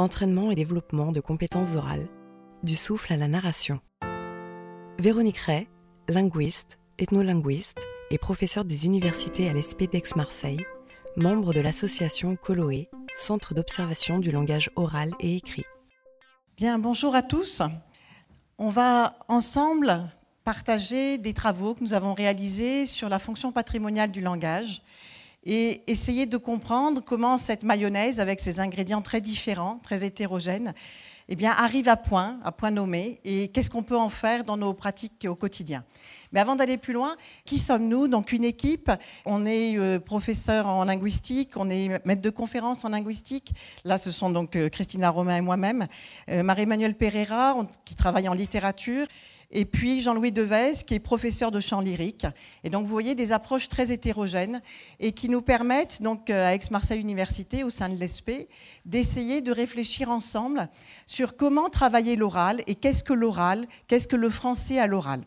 entraînement et développement de compétences orales, du souffle à la narration. Véronique Ray, linguiste, ethnolinguiste et professeure des universités à l'ESP d'Aix-Marseille, membre de l'association Coloé, Centre d'observation du langage oral et écrit. Bien, bonjour à tous. On va ensemble partager des travaux que nous avons réalisés sur la fonction patrimoniale du langage et essayer de comprendre comment cette mayonnaise, avec ses ingrédients très différents, très hétérogènes, eh bien, arrive à point, à point nommé, et qu'est-ce qu'on peut en faire dans nos pratiques au quotidien. Mais avant d'aller plus loin, qui sommes-nous? Donc une équipe, on est euh, professeur en linguistique, on est maître de conférence en linguistique. Là, ce sont donc euh, Christina Romain et moi-même, euh, Marie-Emmanuelle Pereira, qui travaille en littérature, et puis Jean-Louis Devez, qui est professeur de chant lyrique. Et donc vous voyez des approches très hétérogènes et qui nous permettent, donc à Aix-Marseille Université, au sein de l'ESP, d'essayer de réfléchir ensemble sur comment travailler l'oral et qu'est-ce que l'oral, qu'est-ce que le français à l'oral.